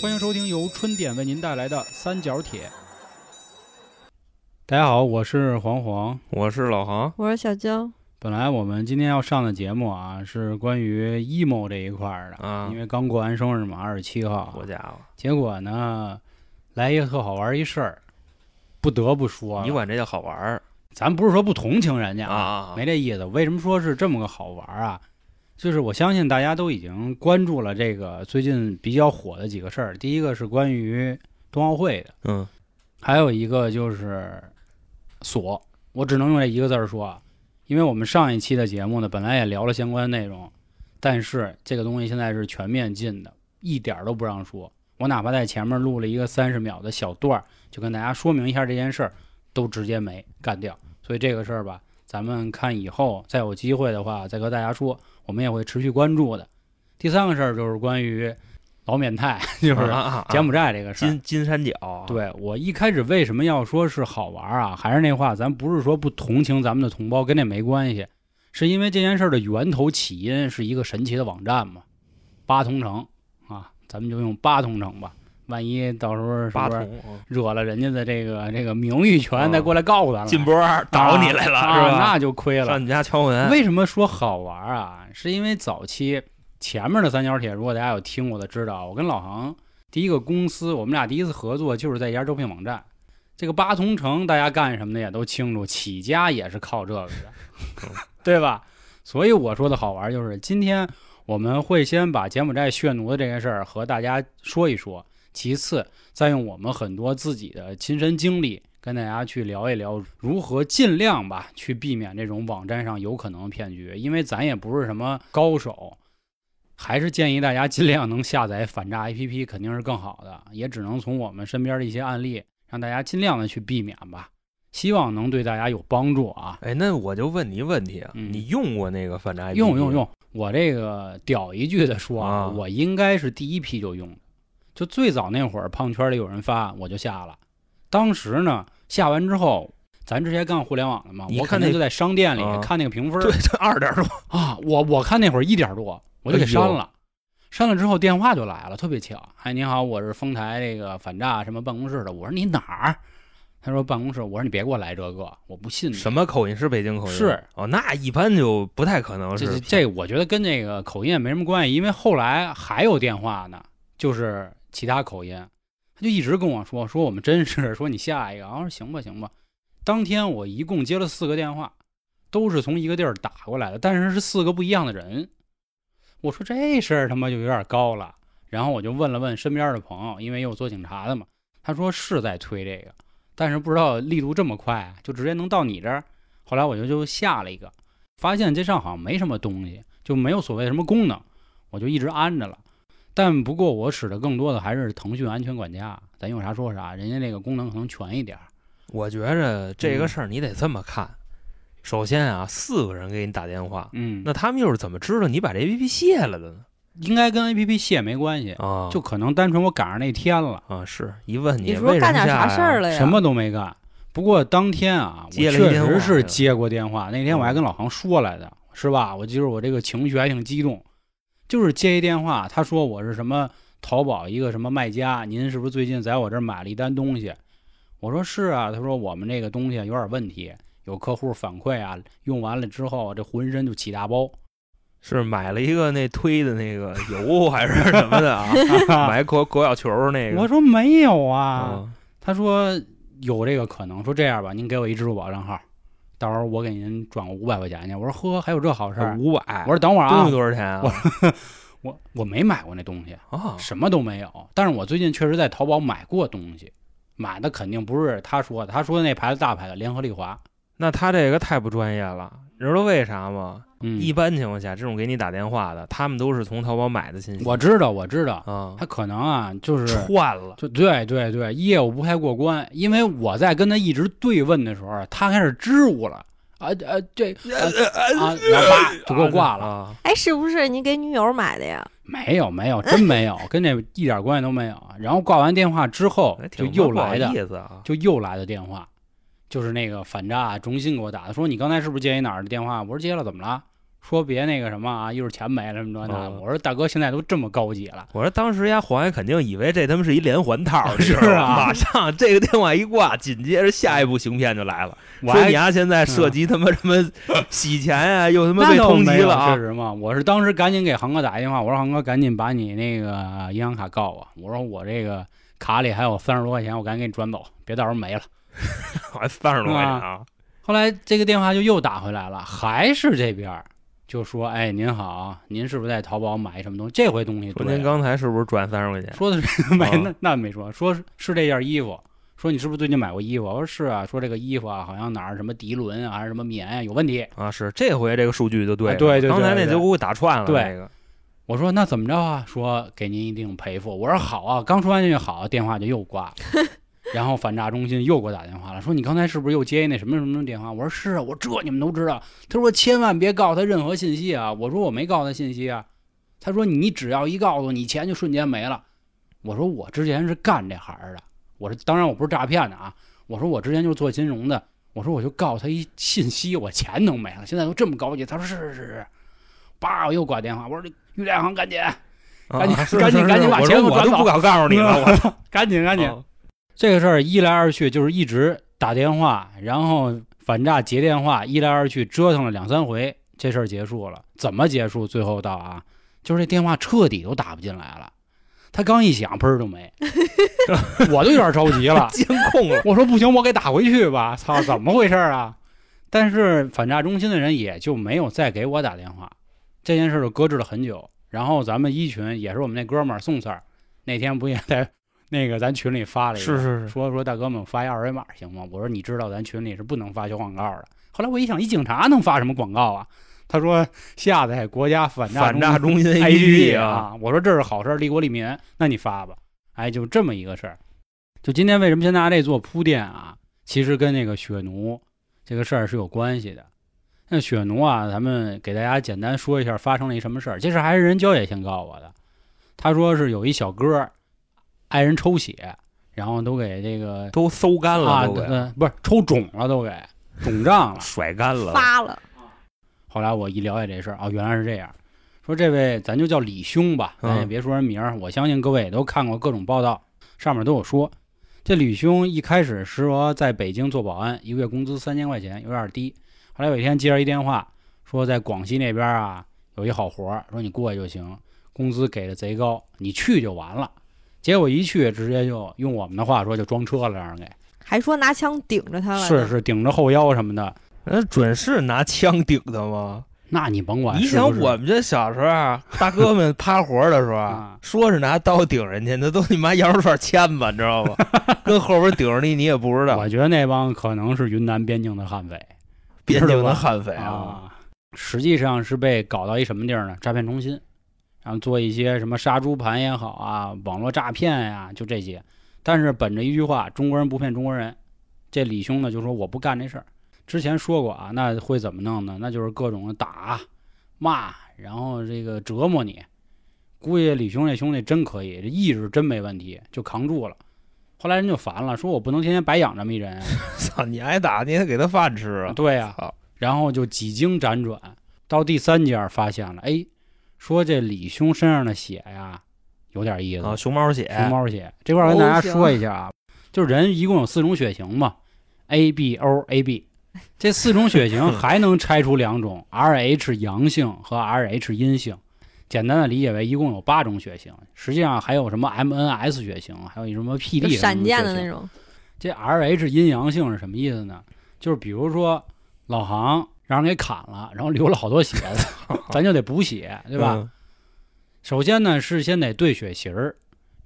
欢迎收听由春点为您带来的三角铁。大家好，我是黄黄。我是老航，我是小娇，本来我们今天要上的节目啊，是关于 emo 这一块儿的，啊因为刚过完生日嘛，二十七号好。家伙，结果呢，来一个特好玩一事儿，不得不说，你管这叫好玩儿咱不是说不同情人家啊啊？没这意思。为什么说是这么个好玩儿啊？就是我相信大家都已经关注了这个最近比较火的几个事儿。第一个是关于冬奥会的，嗯，还有一个就是锁，我只能用这一个字儿说啊，因为我们上一期的节目呢，本来也聊了相关内容，但是这个东西现在是全面禁的，一点儿都不让说。我哪怕在前面录了一个三十秒的小段儿，就跟大家说明一下这件事儿，都直接没干掉。所以这个事儿吧，咱们看以后再有机会的话，再和大家说，我们也会持续关注的。第三个事儿就是关于老缅泰，就是柬埔寨这个事儿。金金三角，，对我一开始为什么要说是好玩啊？还是那话，咱不是说不同情咱们的同胞，跟那没关系，是因为这件事儿的源头起因是一个神奇的网站嘛，八同城啊，咱们就用八同城吧。万一到时候是不是惹了人家的这个这个名誉权，啊再过来告咱了，进波儿倒你来了啊是吧？那就亏了上。你家敲门，为什么说好玩啊？是因为早期前面的三角铁，如果大家有听过的知道，我跟老航第一个公司，我们俩第一次合作就是在一家招聘网站。这个八同城，大家干什么的也都清楚，起家也是靠这个的，对吧？所以我说的好玩就是，今天我们会先把柬埔寨血奴的这件事儿和大家说一说，其次再用我们很多自己的亲身经历跟大家去聊一聊如何尽量吧去避免这种网站上有可能的骗局，因为咱也不是什么高手，还是建议大家尽量能下载反诈 APP，肯定是更好的，也只能从我们身边的一些案例让大家尽量的去避免吧，希望能对大家有帮助啊。哎，那我就问你一问题啊，嗯你用过那个反诈 APP 用用用，我这个屌一句的说啊我应该是第一批就用的，就最早那会儿，胖圈里有人发，我就下了。当时呢，下完之后，咱之前干互联网的嘛，我看那我肯定就在商店里啊看那个评分，对，这二点多，啊，我我看那会儿一点多，我就给删了。删了之后电话就来了，特别巧。哎，你好，我是丰台这个反诈什么办公室的。我说你哪儿？他说办公室。我说你别给我来这个，我不信。什么口音是北京口音？是哦，那一般就不太可能这这是这，我觉得跟那个口音也没什么关系，因为后来还有电话呢，就是其他口音，他就一直跟我说说我们真是，说你下一个，我说行吧行吧。当天我一共接了四个电话，都是从一个地儿打过来的，但是是四个不一样的人。我说这事儿他妈就有点高了，然后我就问了问身边的朋友，因为有做警察的嘛，他说是在推这个，但是不知道力度这么快，就直接能到你这儿。后来我就就下了一个，发现这上好像没什么东西，就没有所谓什么功能，我就一直安着了。但不过我使的更多的还是腾讯安全管家，咱有啥说啥，人家那个功能可能全一点儿。我觉着这嗯个事儿你得这么看。首先啊，四个人给你打电话，嗯，那他们又是怎么知道你把这 APP 卸了的呢？应该跟 A P P 卸没关系，啊，就可能单纯我赶上那天了，啊，是一问你为说干点什么下呀啥事儿了呀？什么都没干。不过当天啊，我接了一确实是接过电话。那天我还跟老航说来的，是吧？我记得我这个情绪还挺激动，就是接一电话，他说我是什么淘宝一个什么卖家，您是不是最近在我这儿买了一单东西？我说是啊。他说我们这个东西有点问题，有客户反馈啊，用完了之后这浑身就起大包。是买了一个那推的那个油还是什么的啊？买裹裹脚球那个。我说没有啊。啊，他说有这个可能，说这样吧，您给我一支付宝账号，到时候我给您转个五百块钱去。我说呵，还有这好事儿？五百。我说等会儿啊东西，多少钱啊？我我没买过那东西，啊，什么都没有。但是我最近确实在淘宝买过东西，买的肯定不是他说的，他说的那牌子大牌子联合利华。那他这个太不专业了，你知道为啥吗？嗯，一般情况下，这种给你打电话的，他们都是从淘宝买的信息。我知道，我知道，啊，他可能啊，就是串了。就对对对，业务不太过关。因为我在跟他一直对问的时候，他开始支吾了。啊啊，这啊啊，然后叭就给我挂了。啊！哎，是不是你给女友买的呀？没有没有，真没有，跟这一点关系都没有。然后挂完电话之后哎，就又来的，意思啊。就又来的电话，就是那个反诈中心给我打的，说你刚才是不是接一哪儿的电话？我说接了，怎么了？说别那个什么啊，一会儿钱没了什么这那。嗯我说大哥，现在都这么高级了，我说当时人家黄爷肯定以为这他妈是一连环套，是啊马上这个电话一挂，紧接着下一步行骗就来了，说我还你丫现在涉及他妈什么洗钱啊，又他妈那被通缉了啊确！实嘛，我是当时赶紧给航哥打一电话，我说航哥赶紧把你那个银行卡告我，我说我这个卡里还有三十多块钱，我赶紧给你转走，别到时候没了。还三十多块钱啊！后来这个电话就又打回来了，还是这边儿就说：“哎，您好，您是不是在淘宝买什么东西？这回东西说对啊您刚才是不是赚三十块钱？说的是 没啊那那没说，说是是这件衣服。说你是不是最近买过衣服？我说是啊。说这个衣服啊，好像哪儿什么涤纶啊，还是什么棉啊有问题。啊，是这回这个数据就对了，哎对对对刚才那对就给我打串了，对那个我说那怎么着啊？说给您一定赔付。我说好啊。刚说完这句好，电话就又挂了。然后反诈中心又给我打电话了，说你刚才是不是又接一那什么什么电话？我说是啊，我说这你们都知道。他说千万别告他任何信息啊。我说我没告他信息啊。他说你只要一告诉你钱就瞬间没了。我说我之前是干这行的，我说当然我不是诈骗的啊。我说我之前就是做金融的，我说我就告诉他一信息，我钱都没了。现在都这么高级，他说是是是是，叭我又挂电话，我说于大行赶紧赶紧赶紧赶紧把钱给我转走我就不敢告诉你了，我操！赶紧赶紧。啊这个事儿一来二去就是一直打电话，然后反诈接电话，一来二去折腾了两三回，这事儿结束了。怎么结束？最后到啊，就是这电话彻底都打不进来了。他刚一响，砰儿就没，我都有点着急了。监控了，我说不行，我给打回去吧。操，怎么回事啊？但是反诈中心的人也就没有再给我打电话，这件事就搁置了很久。然后咱们一群也是我们那哥们儿宋 Sir，那天不也在那个咱群里发了一个，是是是，说说大哥们发一二维码行吗？我说你知道咱群里是不能发小广告的。后来我一想，一警察能发什么广告啊？他说下载国家反诈反诈中心 APP 啊，啊。我说这是好事儿，利国利民，那你发吧。哎，就这么一个事儿。就今天为什么先拿这做铺垫啊？其实跟那个血奴这个事儿是有关系的。那血奴啊，咱们给大家简单说一下发生了一什么事儿。这事还是人娇姐先告诉我的。他说是有一小哥儿爱人抽血，然后都给这个都馊干了，啊，都给呃不是抽肿了，都给肿胀了。甩干了，发了，后来我一了解这事儿，哦，原来是这样。说这位咱就叫李兄吧，咱也嗯别说人名儿。我相信各位也都看过各种报道，上面都有说，这李兄一开始是说在北京做保安，一个月工资三千块钱，有点低。后来有一天接着一电话，说在广西那边啊有一好活儿，说你过去就行，工资给的贼高，你去就完了。结果一去，直接就用我们的话说就装车了，让人给还说拿枪顶着他了。是是顶着后腰什么的。那准是拿枪顶的吗？那你甭管你想我们这小时候啊，大哥们趴活的时候 说是拿刀顶人家，那都你妈羊肉串签子，你知道吗？跟后边顶着你，你也不知道我。觉得那帮可能是云南边境的悍匪边境的悍匪啊，啊，实际上是被搞到一什么地儿呢？诈骗中心，然后做一些什么杀猪盘也好啊，网络诈骗呀、就这些。但是本着一句话，中国人不骗中国人，这李兄呢就说我不干这事儿。之前说过啊，那会怎么弄呢？那就是各种的打、骂，然后这个折磨你。估计李兄这兄弟真可以，这意志真没问题，就扛住了。后来人就烦了，说我不能天天白养这么一人，操你挨打，你也得给他饭吃啊。对呀、操然后就几经辗转，到第三家发现了，哎，说这李兄身上的血呀，有点意思，啊，熊猫血，熊猫血。这块儿跟大家说一下啊，就是人一共有四种血型嘛，A、B、O、A、B。这四种血型 还能拆出两种，RH 阳性和 RH 阴性。简单的理解为一共有八种血型，实际上还有什么 MNS 血型，还有什么 PD 就闪电的什么血型那种。这 RH 阴阳性是什么意思呢？就是比如说老杭让人给砍了，然后流了好多血，咱就得补血，对吧？嗯？首先呢是先得对血型儿，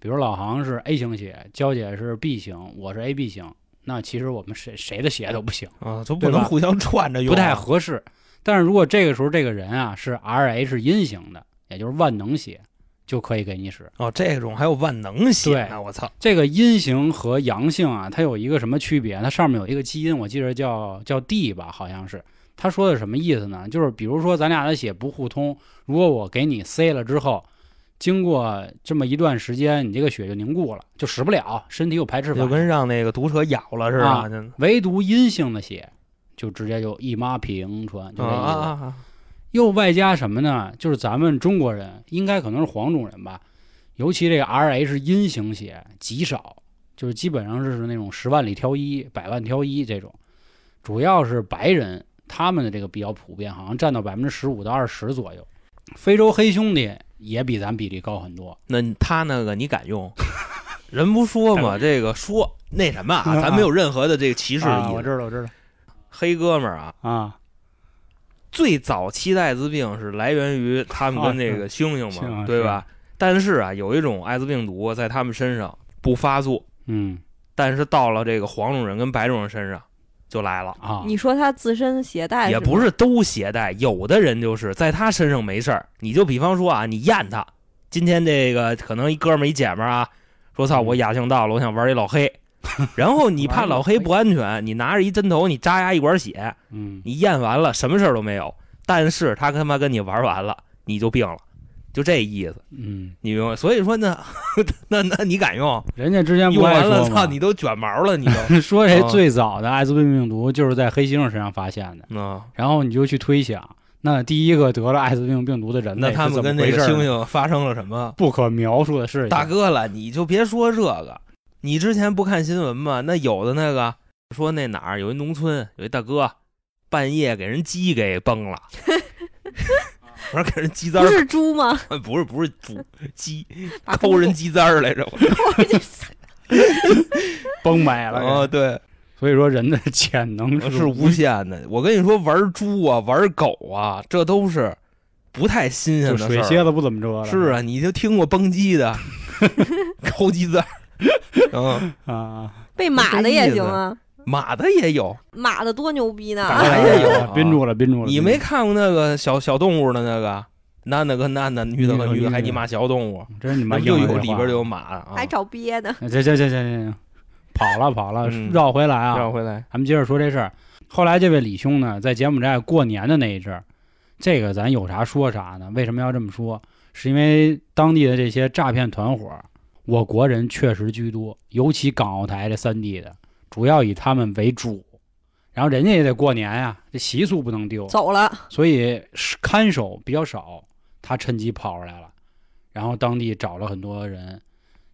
比如老杭是 A 型血，娇姐是 B 型，我是 AB 型，那其实我们谁谁的血都不行，啊，都不能互相串着用，不太合适。但是如果这个时候这个人啊是 RH 阴型的，也就是万能血，就可以给你使。哦。这种还有万能血对，我操！这个阴型和阳性啊，它有一个什么区别？它上面有一个基因，我记得叫叫 D 吧，好像是。他说的什么意思呢？就是比如说咱俩的血不互通，如果我给你塞了之后，经过这么一段时间，你这个血就凝固了，就使不了，身体有排斥反应。就跟让那个毒蛇咬了似啊的，唯独阴性的血，就直接就一抹平川，就啊这意思。啊啊！又外加什么呢？就是咱们中国人应该可能是黄种人吧，尤其这个 R H 阴型血极少，就是基本上是那种十万里挑一、百万挑一这种，主要是白人他们的这个比较普遍，好像占到百分之十五到二十左右。非洲黑兄弟也比咱比例高很多，那他那个你敢用？人不说嘛，这个说那什么 啊，咱没有任何的这个歧视的啊，意思。我知道，我知道黑哥们儿啊，啊，最早期的艾滋病是来源于他们跟这个猩猩嘛，啊对吧？但是啊，有一种艾滋病毒在他们身上不发作，嗯但是到了这个黄种人跟白种人身上就来了。啊，你说他自身携带也不是都携带，有的人就是在他身上没事儿。你就比方说啊，你验他，今天这个可能一哥们儿一姐们儿啊，说操，嗯我雅兴到了，我想玩一老黑，然后你怕老黑不安全，你拿着一针头，你扎牙一管血，嗯你验完了什么事儿都没有，但是他他妈跟你玩完了，你就病了，就这意思，嗯，你明白？所以说呢，那那你敢用？人家之前不用完了，操，你都卷毛了，你都，说这啊最早的艾滋病病毒就是在黑猩猩身上发现的，嗯，然后你就去推想，那第一个得了艾滋病病毒的人类那他们跟那个猩猩发生了什么？不可描述的事情。大哥了，你就别说这个，你之前不看新闻吗？那有的那个说那哪儿有一农村有一大哥，半夜给人鸡给崩了，我说给人鸡蛋儿，不是猪吗？不是不是猪鸡把抠人鸡蛋儿来着，我 崩没了。啊对，所以说人的潜能是无限的。我跟你说，玩猪啊，玩狗啊，这都是不太新鲜就的事儿。水蝎子不怎么着了。是啊，你就听过崩鸡的，抠鸡蛋儿，嗯，啊，被马的也行啊，马的也有。马的多牛逼呢！马的也有啊宾住了，憋住了。你没看过那个小小动物的那个男的跟男的，女的和女的，还你妈小动物，真是你妈那就硬这话有里边就有马啊。还找憋呢。行行行行行，跑了跑了，嗯绕回来啊。绕回来，咱们接着说这事儿。后来这位李兄呢，在柬埔寨过年的那一阵儿，这个咱有啥说啥呢？为什么要这么说？是因为当地的这些诈骗团伙，我国人确实居多，尤其港澳台这三地的，主要以他们为主。然后人家也得过年呀，这习俗不能丢，走了，所以看守比较少，他趁机跑出来了，然后当地找了很多人，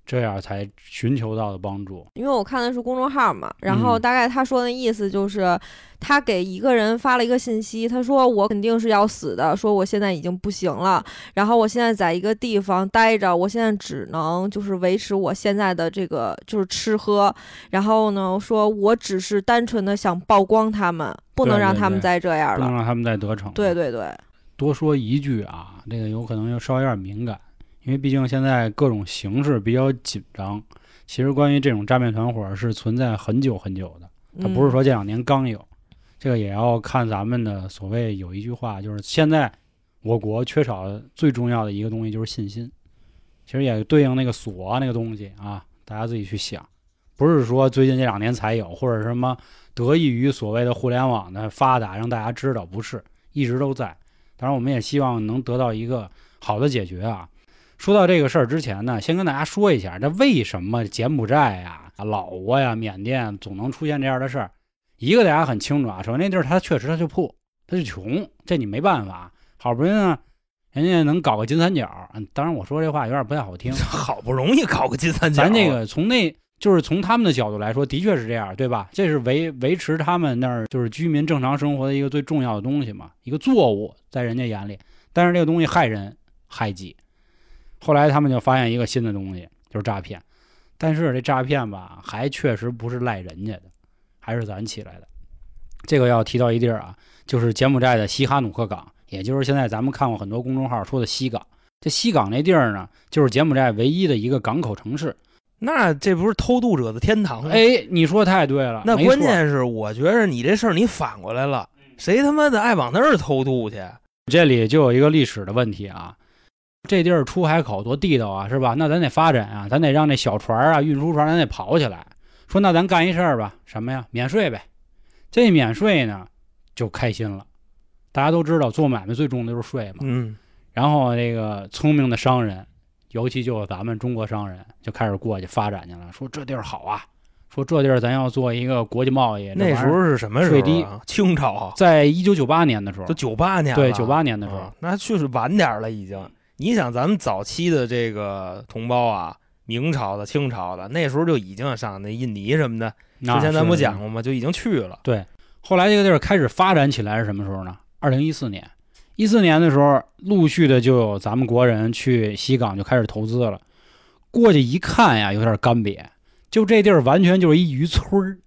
这样才寻求到的帮助。因为我看的是公众号嘛，然后嗯大概他说的意思就是，他给一个人发了一个信息，他说我肯定是要死的，说我现在已经不行了，然后我现在在一个地方待着，我现在只能就是维持我现在的这个就是吃喝，然后呢，说我只是单纯的想曝光他们，不能让他们再这样了。不能让他们再得逞。对对对，多说一句啊，这个有可能又稍微有点敏感，因为毕竟现在各种形势比较紧张。其实关于这种诈骗团伙是存在很久很久的，它不是嗯说这两年刚有。这个也要看咱们的所谓有一句话，就是现在我国缺少最重要的一个东西就是信心。其实也对应那个锁那个东西啊，大家自己去想，不是说最近这两年才有，或者什么得益于所谓的互联网的发达让大家知道，不是一直都在。当然，我们也希望能得到一个好的解决啊。说到这个事儿之前呢，先跟大家说一下，这为什么柬埔寨呀、老挝呀、缅甸总能出现这样的事儿？一个大家很清楚啊，首先那地儿它确实它就破，它就穷，这你没办法。好不容易呢，人家能搞个金三角，嗯，当然我说这话有点不太好听，好不容易搞个金三角，咱这个从那就是从他们的角度来说，的确是这样，对吧？这是维维持他们那儿就是居民正常生活的一个最重要的东西嘛，一个作物在人家眼里。但是这个东西害人害己。后来他们就发现一个新的东西，就是诈骗。但是这诈骗吧，还确实不是赖人家的，还是咱起来的。这个要提到一地儿啊，就是柬埔寨的西哈努克港，也就是现在咱们看过很多公众号说的西港。这西港那地儿呢，就是柬埔寨唯一的一个港口城市。那这不是偷渡者的天堂吗？哎，你说太对了。那关键是我觉着你这事儿你反过来了，谁他妈的爱往那儿偷渡去？这里就有一个历史的问题啊。这地儿出海口多地道啊，是吧？那咱得发展啊，咱得让这小船啊、运输船咱得跑起来。说那咱干一事儿吧，什么呀？免税呗。这免税呢，就开心了。大家都知道，做买卖最重的就是税嘛。嗯，然后这个聪明的商人，尤其就是咱们中国商人，就开始过去发展去了，说这地儿好啊，说这地儿咱要做一个国际贸易。那时候是什么时候、啊？税低清朝啊，在一九九八年的时候都，九八年了，对九八年的时候啊，那确实晚点了已经。你想，咱们早期的这个同胞啊，明朝的、清朝的，那时候就已经上那印尼什么的，之前咱不讲过吗？就已经去了。对后来这个地儿开始发展起来是什么时候呢？二零一四年，一四年的时候，陆续的就有咱们国人去西港就开始投资了。过去一看呀，有点干瘪，就这地儿完全就是一渔村儿。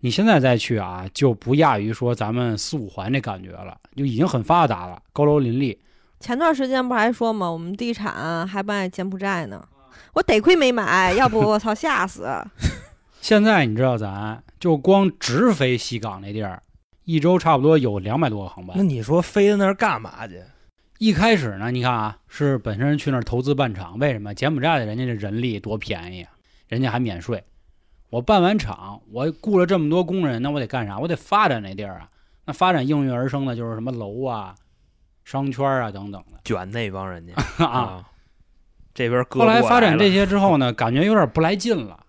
你现在再去啊，就不亚于说咱们四五环这感觉了，就已经很发达了，高楼林立。前段时间不还说嘛，我们地产还卖柬埔寨呢，我得亏没买，要不我操吓死。现在你知道咱就光直飞西港那地儿，一周差不多有两百多个航班那。你说飞到那儿干嘛去？一开始呢，你看啊，是本身去那儿投资办厂，为什么？柬埔寨的人家这人力多便宜啊，人家还免税。我办完厂，我雇了这么多工人，那我得干啥？我得发展那地儿啊。那发展应运而生的就是什么楼啊、商圈啊等等的卷那帮人家 啊。，这边割后来发展这，些之后呢，感觉有点不来劲了。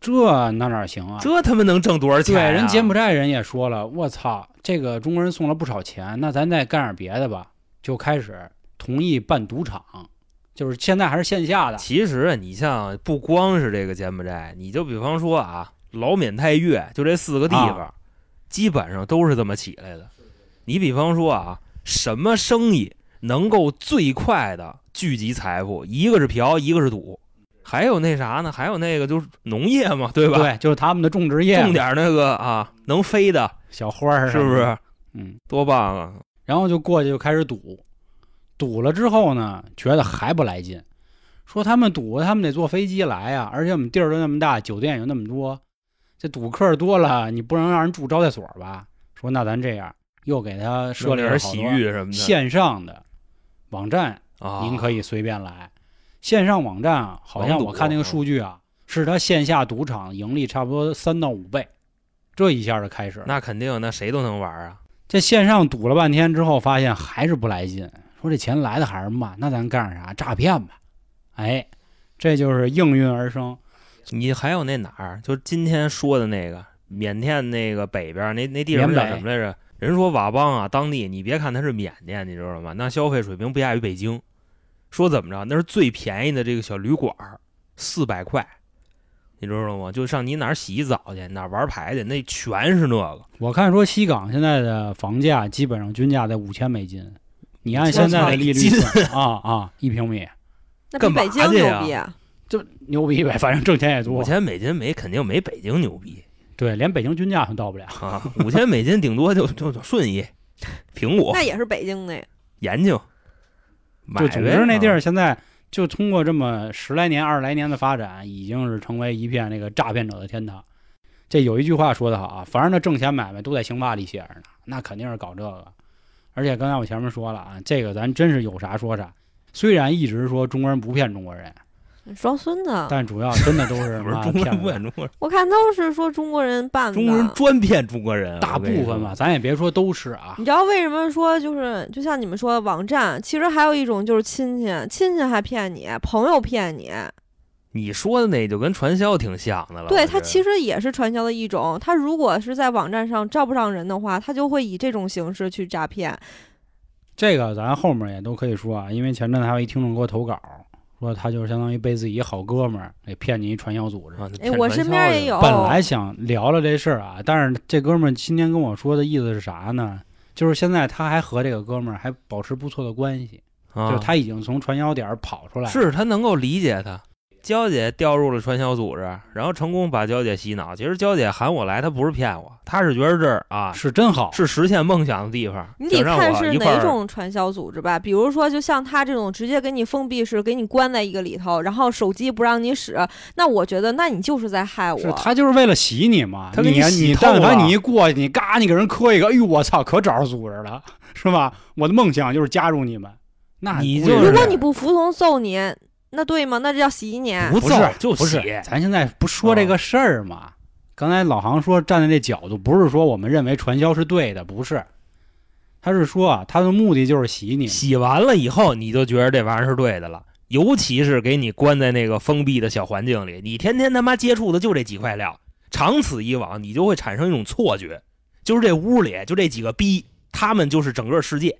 这那哪行啊？这他妈能挣多少钱、对，啊？人柬埔寨人也说了，我操，这个中国人送了不少钱，那咱再干点别的吧。就开始同意办赌场，就是现在还是线下的。其实啊，你像不光是这个柬埔寨，你就比方说啊，老缅泰越，就这四个地方，啊基本上都是这么起来的。你比方说啊，什么生意能够最快的聚集财富？一个是嫖，一个是赌，还有那啥呢？还有那个就是农业嘛，对吧？对，就是他们的种植业，种点那个啊，能飞的，小花儿，是不？是？嗯，多棒啊！然后就过去就开始赌，赌了之后呢，觉得还不来劲，说他们赌，他们得坐飞机来呀，而且我们地儿都那么大，酒店有那么多，这赌客多了，你不能让人住招待所吧？说那咱这样，又给他设立了点洗浴什么的线上的网站，啊，您可以随便来。线上网站啊，好像我看那个数据啊，是他线下赌场盈利差不多三到五倍，这一下就开始了。那肯定，那谁都能玩啊。这线上赌了半天之后，发现还是不来劲，说这钱来的还是慢，那咱干啥？诈骗吧。哎，这就是应运而生。你还有那哪儿？就今天说的那个缅甸那个北边那那地方叫什么来着？人说佤邦啊，当地你别看它是缅甸，你知道吗？那消费水平不亚于北京。说怎么着？那是最便宜的这个小旅馆，四百块，你知道吗？就上你哪儿洗澡去，哪儿玩牌去，那全是那个。我看说西港现在的房价基本上均价在五千美金，你按现在的利率啊啊，一平米那比北京牛逼啊！就牛逼呗，反正挣钱也多。五千美金没肯定没北京牛逼对，连北京均价都到不了。啊！五千美金顶多就就就顺义、平谷那、也是北京的呀。延庆，买就总呗之那地啊儿现在就通过这么十来年、二十来年的发展，已经是成为一片那个诈骗者的天堂。这有一句话说得好啊，凡是那挣钱买卖都在刑法里写着呢，那肯定是搞这个。而且刚才我前面说了啊，这个咱真是有啥说啥。虽然一直说中国人不骗中国人，你装孙子！但主要真的都是 不是妈中国人不骗中国人，我看都是说中国人办的。中国人专骗中国人啊，大部分吧，咱也别说都是啊。你知道为什么说就是就像你们说的网站，其实还有一种就是亲戚，亲戚还骗你，朋友骗你，你说的那就跟传销挺像的了。对他其实也是传销的一种。他如果是在网站上招不上人的话，他就会以这种形式去诈骗。这个咱后面也都可以说啊，因为前阵子还有一听众给我投稿，说他就是相当于被自己一好哥们儿给骗进一传销组织。啊，哎，我身边也有。本来想聊聊这事儿啊，但是这哥们儿今天跟我说的意思是啥呢？就是现在他还和这个哥们儿还保持不错的关系，啊，就是他已经从传销点儿跑出来了。是他能够理解他。娇姐掉入了传销组织，然后成功把娇姐洗脑。其实娇姐喊我来，她不是骗我，她是觉得这儿啊是真好，是实现梦想的地方，你得看是哪种传销组织吧，比如说就像他这种直接给你封闭式，给你关在一个里头，然后手机不让你使，那我觉得那你就是在害我。是他就是为了洗你嘛。他给你你洗但凡你一过去，你嘎你给人磕一个，哎呦我操，可找着组织了，是吧？我的梦想就是加入你们。那你就是如果你不服从揍你，那对吗？那这叫洗你。不不是揍就不是洗，咱现在不说这个事儿嘛？刚才老航说站在那角度，不是说我们认为传销是对的，不是，他是说啊，他的目的就是洗你。洗完了以后，你就觉得这玩意儿是对的了。尤其是给你关在那个封闭的小环境里，你天天他妈接触的就这几块料，长此以往，你就会产生一种错觉，就是这屋里就这几个逼，他们就是整个世界，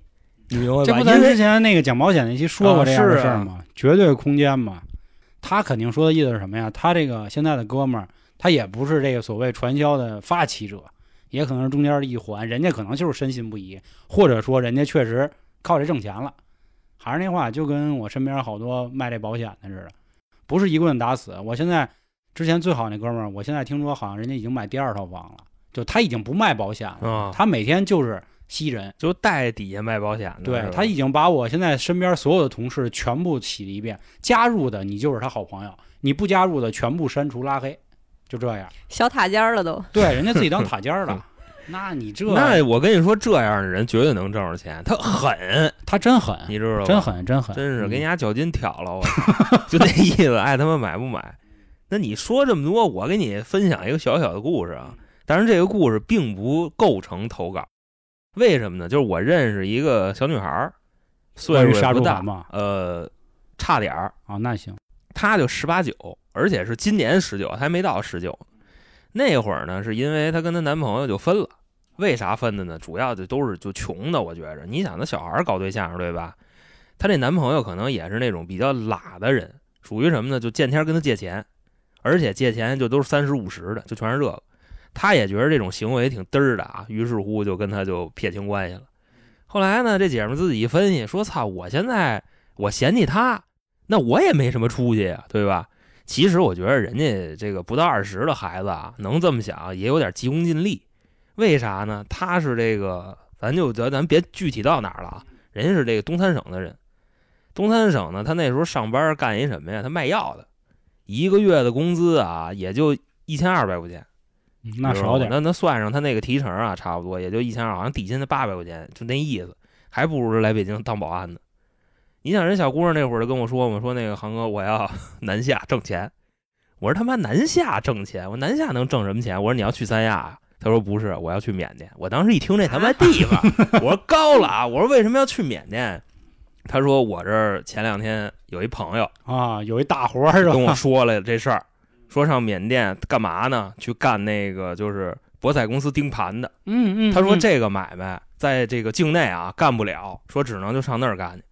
你明白吧？这不咱之前那个讲保险那期说过啊这样的是啊事儿吗？绝对空间嘛，他肯定说的意思是什么呀？他这个现在的哥们儿，他也不是这个所谓传销的发起者，也可能是中间的一环，人家可能就是深信不疑，或者说人家确实靠这挣钱了。还是那话，就跟我身边好多卖这保险的似的，不是一棍子打死。我现在之前最好那哥们儿，我现在听说好像人家已经买第二套房了，就他已经不卖保险了，啊他每天就是吸人。就带底下卖保险的，对他已经把我现在身边所有的同事全部洗了一遍，加入的你就是他好朋友，你不加入的全部删除拉黑，就这样。小塔尖儿了都。对，人家自己当塔尖儿了。那你这那我跟你说，这样的人绝对能挣着钱，他狠，他真狠，你知道吗？真，狠，真狠，真是嗯给你家脚筋挑了，我操 就那意思，爱他妈买不买。那你说这么多，我给你分享一个小小的故事啊。但是，这个故事并不构成投稿，为什么呢？就是我认识一个小女孩儿，岁数也不大嘛，呃，差点儿，啊，那行，她就十八九，而且是今年十九，还没到十九。那会儿呢，是因为她跟她男朋友就分了。为啥分的呢？主要就都是就穷的，我觉着。你想，那小孩儿搞对象对吧？她这男朋友可能也是那种比较懒的人，属于什么呢？就见天跟她借钱，而且借钱就都是三十五十的，就全是这个。他也觉得这种行为挺嘚儿的啊，于是乎就跟他就撇清关系了。后来呢，这姐们自己一分析，说：“操，我现在我嫌弃他，那我也没什么出息呀，对吧？”其实我觉得人家这个不到二十的孩子啊，能这么想也有点急功近利。为啥呢？他是这个，咱就咱咱别具体到哪儿了啊。人家是这个东三省的人，东三省呢，他那时候上班干一什么呀？他卖药的，一个月的工资啊，也就一千二百块钱，那少点。那那算上他那个提成啊，差不多也就一千二，好像底薪才八百块钱，就那意思，还不如来北京当保安呢。你想人小姑娘那会儿就跟我说嘛，说那个航哥我要 南下挣钱，我说他妈南下挣钱，我南下能挣什么钱？我说你要去三亚啊？他说不是，我要去缅甸。我当时一听这他妈地方，我说高了啊！我说为什么要去缅甸？他说我这儿前两天有一朋友啊，有一大活儿？跟我说了这事儿，说上缅甸干嘛呢？去干那个就是博彩公司盯盘的。嗯嗯，嗯他说这个买卖在这个境内啊干不了，说只能就上那儿干去。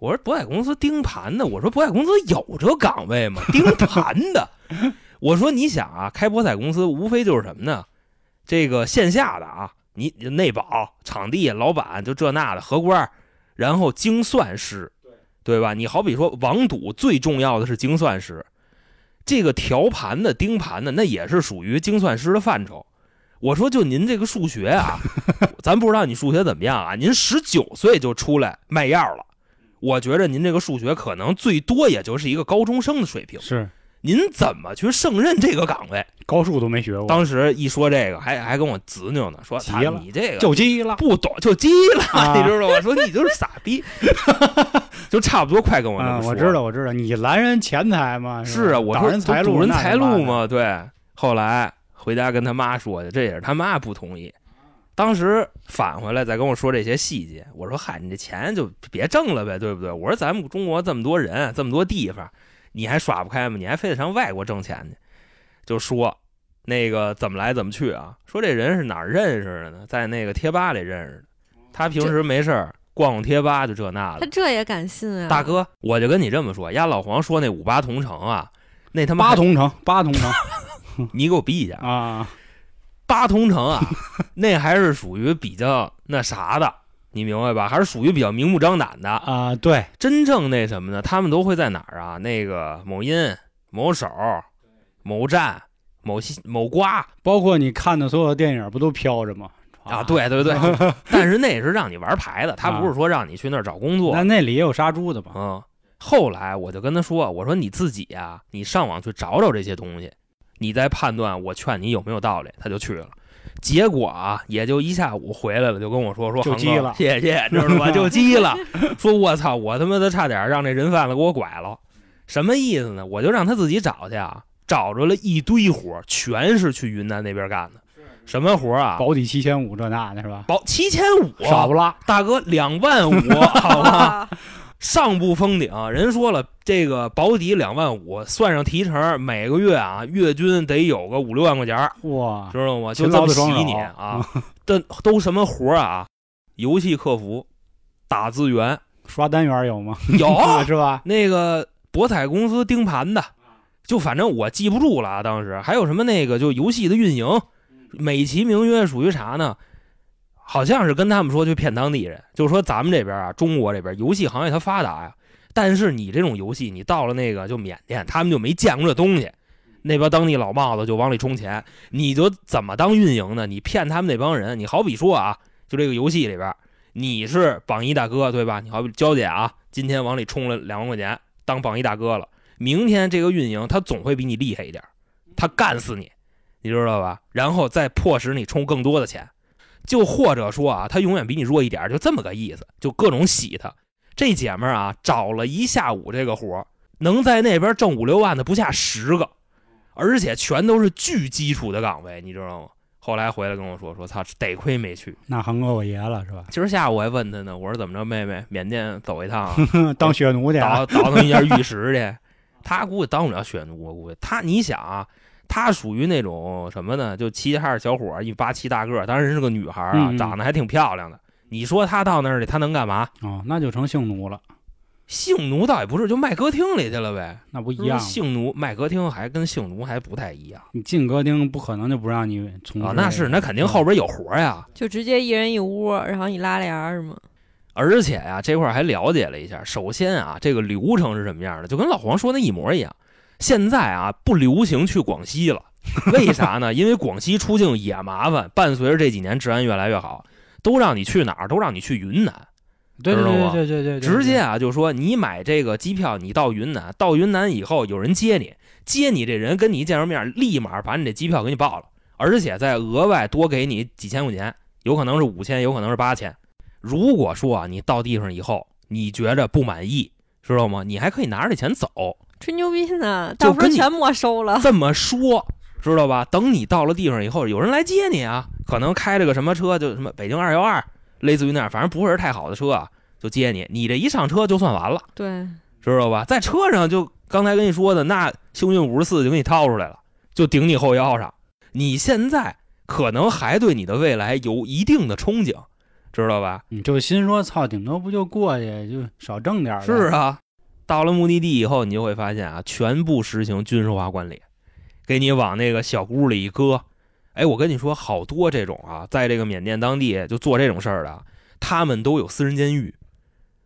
我说博彩公司盯盘的，我说博彩公司有这岗位吗？盯盘的，我说你想啊，开博彩公司无非就是什么呢？这个线下的啊，你你内保、场地、老板就这那的荷官儿，然后精算师，对吧？你好比说网赌，最重要的是精算师，这个调盘的、盯盘的，那也是属于精算师的范畴。我说，就您这个数学啊，咱不知道你数学怎么样啊？您十九岁就出来卖药了，我觉着您这个数学可能最多也就是一个高中生的水平。是您怎么去胜任这个岗位？高数都没学过，当时一说这个，还还跟我执拗呢，说他急了你这个就急了。不懂就急了，啊 你知道吗？说你就是傻逼，就差不多快跟我那啊，么说。我知道，我知道，你拦人钱财嘛？是啊，我挡说人财路？嘛，对。后来回家跟他妈说去，这也是他妈不同意。当时返回来再跟我说这些细节，我说嗨，你这钱就别挣了呗，对不对？我说咱们中国这么多人，这么多地方，你还耍不开吗？你还非得上外国挣钱去？就说那个怎么来怎么去啊？说这人是哪儿认识的呢？在那个贴吧里认识的。他平时没事儿逛逛贴吧，就这那的。他这也敢信啊？大，哥，我就跟你这么说，丫老黄说那五八同城啊，那他妈八同城，八同城 你给我闭下！啊，八同城啊，那还是属于比较那啥的，你明白吧？还是属于比较明目张胆的。啊，对，真正那什么呢？他们都会在哪儿啊？那个某音、某手、某站、某西、某瓜包括你看的所有的电影不都飘着吗？啊，，对对对。但是那是让你玩牌的，他不是说让你去那儿找工作那。那里也有杀猪的吧？嗯，后来我就跟他说：“我说你自己呀、你上网去找找这些东西，你再判断我劝你有没有道理。”他就去了。结果啊，也就一下午回来了，就跟我说说就急了谢谢，知道吧？就急了，说我操，我他妈的差点让这人贩子给我拐了，什么意思呢？我就让他自己找去啊，找着了一堆活，全是去云南那边干的，什么活啊？保底七千五这那的是吧？保七千五，少不拉，大哥两万五，好吗？啊，上不封顶，人说了，这个保底两万五，算上提成，每个月啊，月均得有个五六万块钱知道吗？就勤这么洗你啊！这都什么活儿啊？游戏客服、打字员刷单元有吗？有，是吧？那个博彩公司盯盘的，就反正我记不住了啊。当时还有什么那个就游戏的运营，美其名曰属于啥呢？好像是跟他们说去骗当地人，就是说咱们这边啊，中国这边游戏行业它发达呀，但是你这种游戏，你到了那个就缅甸，他们就没见过这东西，那边当地老帽子就往里充钱，你就怎么当运营呢？你骗他们那帮人，你好比说啊，就这个游戏里边，你是榜一大哥对吧？你好比娇姐啊，今天往里充了两万块钱，当榜一大哥了，明天这个运营他总会比你厉害一点，他干死你，你知道吧？然后再迫使你充更多的钱。就或者说啊，他永远比你弱一点，就这么个意思，就各种洗他。这姐们儿啊，找了一下午这个活儿，能在那边挣五六万的不下十个，而且全都是巨基础的岗位，你知道吗？后来回来跟我说说，操，得亏没去。那横哥我爷了是吧？今儿下午我还问他呢，我说怎么着，妹妹，缅甸走一趟啊，当血奴去啊，倒倒腾一下玉石去。他估计当不了血奴，我估计他，你想啊。她属于那种什么呢？就齐齐哈尔小伙，一八七大个，当然人是个女孩啊，嗯嗯长得还挺漂亮的。你说她到那儿去，她能干嘛？哦，那就成性奴了，性奴倒也不是，就卖歌厅里去了呗。那不一样。性奴卖歌厅还跟性奴还不太一样你进歌厅不可能就不让你从那是，那肯定后边有活呀。就直接一人一屋，然后你拉帘儿是吗？而且呀、这块儿还了解了一下。首先啊，这个流程是什么样的，就跟老黄说的一模一样。现在啊，不流行去广西了，为啥呢？因为广西出境也麻烦，伴随着这几年治安越来越好，都让你去哪儿？都让你去云南。对对对对对对，直接啊，就说你买这个机票，你到云南，到云南以后有人接你，接你这人跟你一见着面，立马把你这机票给你报了，而且再额外多给你几千块钱，有可能是五千，有可能是八千。如果说啊，你到地方以后，你觉着不满意，知道吗？你还可以拿着这钱走。吹牛逼呢，到时候全没收了。这么说，知道吧？等你到了地方以后，有人来接你啊，可能开了个什么车，就什么北京二幺二，类似于那样，反正不是太好的车啊，就接你。你这一上车就算完了。对，知道吧？在车上就刚才跟你说的，那幸运五十四就给你掏出来了，就顶你后腰上。你现在可能还对你的未来有一定的憧憬，知道吧？你就心说操，顶多不就过去就少挣点儿是，啊，到了目的地以后，你就会发现啊，全部实行军事化管理，给你往那个小屋里一搁。哎，我跟你说，好多这种啊，在这个缅甸当地就做这种事儿的，他们都有私人监狱，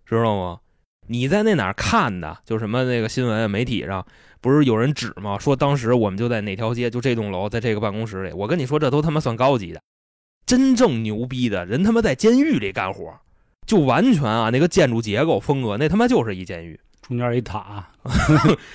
知道吗？你在那哪儿看的？就什么那个新闻媒体上不是有人指吗？说当时我们就在哪条街，就这栋楼，在这个办公室里。我跟你说，这都他妈算高级的，真正牛逼的人他妈在监狱里干活，就完全啊那个建筑结构风格，那他妈就是一监狱。中间一塔，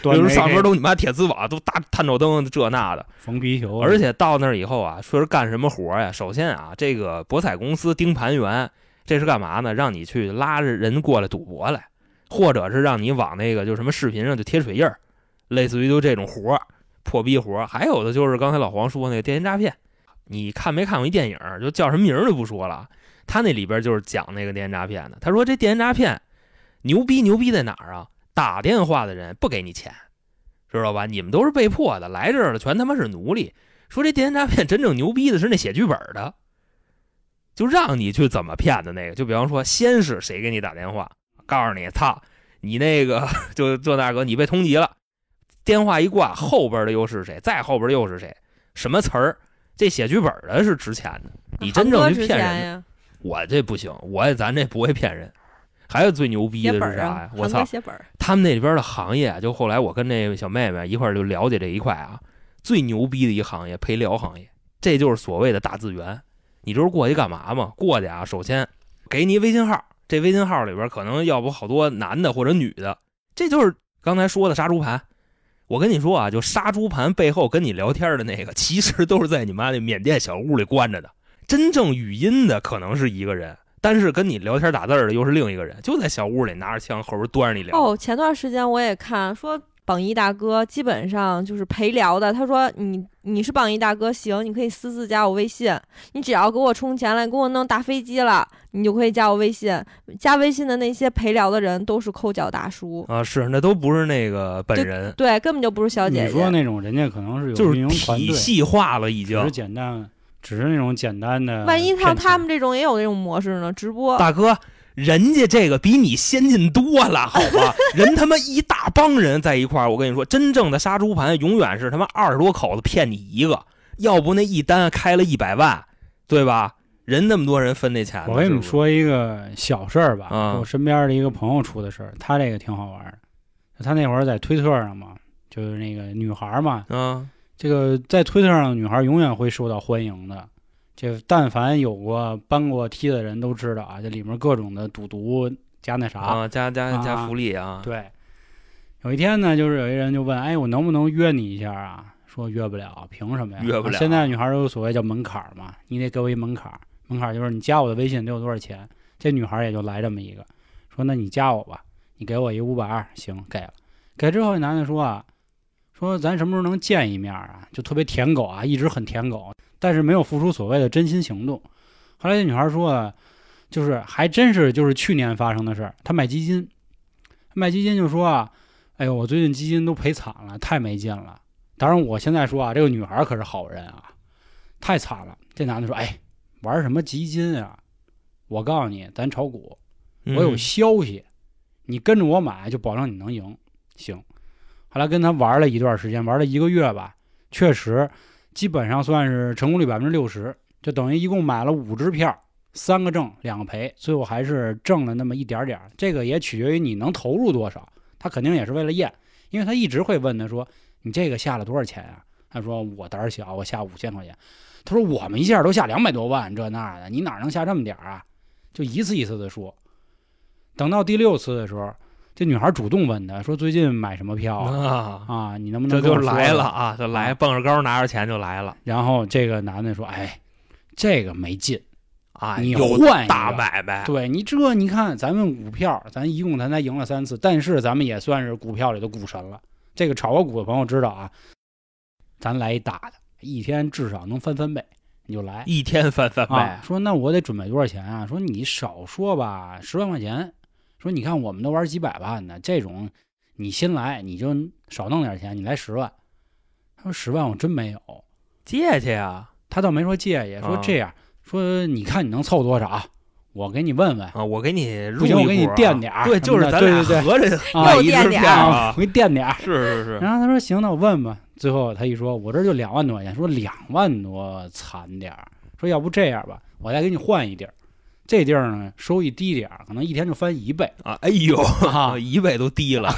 比如上边都你妈铁丝网，都大探照灯这那的，缝皮球，而且到那儿以后啊，说是干什么活呀？首先啊，这个博彩公司盯盘员，这是干嘛呢？让你去拉着人过来赌博来，或者是让你往那个就什么视频上就贴水印儿，类似于就这种活儿，破逼活儿。还有的就是刚才老黄说那个电信诈骗，你看没看过一电影？就叫什么名儿就不说了，他那里边就是讲那个电信诈骗的。他说这电信诈骗牛逼牛逼在哪儿啊？打电话的人不给你钱，知道吧？你们都是被迫的，来这儿的全他妈是奴隶。说这电信诈骗真正牛逼的是那写剧本的，就让你去怎么骗的那个。就比方说，先是谁给你打电话，告诉你，操，你那个 就这大哥，你被通缉了。电话一挂，后边的又是谁？再后边又是谁？什么词儿？这写剧本的是值钱的，你真正去骗人，我这不行，我咱这不会骗人。还有最牛逼的是啥呀？，我操！他们那里边的行业啊，就后来我跟那个小妹妹一块儿就了解这一块啊，最牛逼的一行业陪聊行业，这就是所谓的大资源。你知道过去干嘛吗？过去啊，首先给你一微信号，这微信号里边可能要不好多男的或者女的，这就是刚才说的杀猪盘。我跟你说啊，就杀猪盘背后跟你聊天的那个，其实都是在你妈那缅甸小屋里关着的。真正语音的可能是一个人，但是跟你聊天打字的又是另一个人，就在小屋里拿着枪后边端着你聊。哦，前段时间我也看说榜一大哥基本上就是陪聊的。他说你你是榜一大哥，行，你可以私自加我微信，你只要给我充钱了，给我弄大飞机了，你就可以加我微信。加微信的那些陪聊的人都是抠脚大叔，啊，是那都不是那个本人，对，根本就不是小姐姐你说。那种人家可能是有就是运营团队，体系化了已经只是。简单，只是那种简单的。万一像他们这种也有这种模式呢？直播大哥，人家这个比你先进多了，好吧？人他妈一大帮人在一块儿，我跟你说，真正的杀猪盘永远是他妈二十多口子骗你一个，要不那一单开了一百万，对吧？人那么多人分那钱，我跟你们说一个小事儿吧，啊我身边的一个朋友出的事儿，他这个挺好玩儿的。他那会儿在推特上嘛，就是那个女孩儿嘛，啊这个在推特上的女孩儿永远会受到欢迎的。这但凡有过搬过梯的人都知道啊，这里面各种的赌毒加那啥。啊，加加加啊福利啊，对，有一天呢，就是有一人就问，哎，我能不能约你一下啊？说约不了，凭什么呀？约不了现在女孩有所谓叫门槛儿嘛，你得给我一门槛儿，门槛儿就是你加我的微信得有多少钱。这女孩儿也就来这么一个，说那你加我吧，你给我一五百二，行，给了。给之后，那男的说啊，说咱什么时候能见一面啊？就特别舔狗啊，一直很舔狗，但是没有付出所谓的真心行动。后来这女孩说啊，就是还真是就是去年发生的事儿，她买基金，买基金就说啊，哎呦，我最近基金都赔惨了，太没劲了。当然，我现在说啊，这个女孩可是好人啊，太惨了。这男的说，哎，玩什么基金啊？我告诉你，咱炒股，嗯我有消息，你跟着我买，就保证你能赢。行，后来跟他玩了一段时间，玩了一个月吧，确实基本上算是成功率百分之六十，就等于一共买了五支票，三个挣，两个赔，最后还是挣了那么一点点。这个也取决于你能投入多少，他肯定也是为了验，因为他一直会问他说：“你这个下了多少钱啊？”他说：“我胆儿小，我下五千块钱。”他说：“我们一下都下两百多万，这那的，你哪能下这么点啊？”就一次一次的说。等到第六次的时候，这女孩主动问他说：“最近买什么票啊？啊，啊，你能不能这就来了？”啊，就来蹦着高拿着钱就来了，然后这个男的说：“哎，这个没劲，啊，你换大买卖，对你这你看，咱们股票，咱一共咱才赢了三次，但是咱们也算是股票里的股神了。这个炒过股的朋友知道啊，咱来一大的，一天至少能翻翻倍，你就来。一天翻三倍啊，，说那我得准备多少钱啊？说你少说吧，十万块钱。说你看我们都玩几百万的，这种你新来你就少弄点钱，你来十万。他说十万我真没有，借去呀他倒没说借去说啊这样，说你看你能凑多少，我给你问问，啊，我给你入不行我给你垫点儿对，就是咱俩合着啊垫点儿啊我，给你垫点儿。是是是，然后他说行，那我问吧。最后他一说，我这就两万多块钱，说两万多惨点儿，说要不这样吧，我再给你换一地儿，这地儿呢收益低点儿，可能一天就翻一倍啊，哎呦，啊。一倍都低了啊，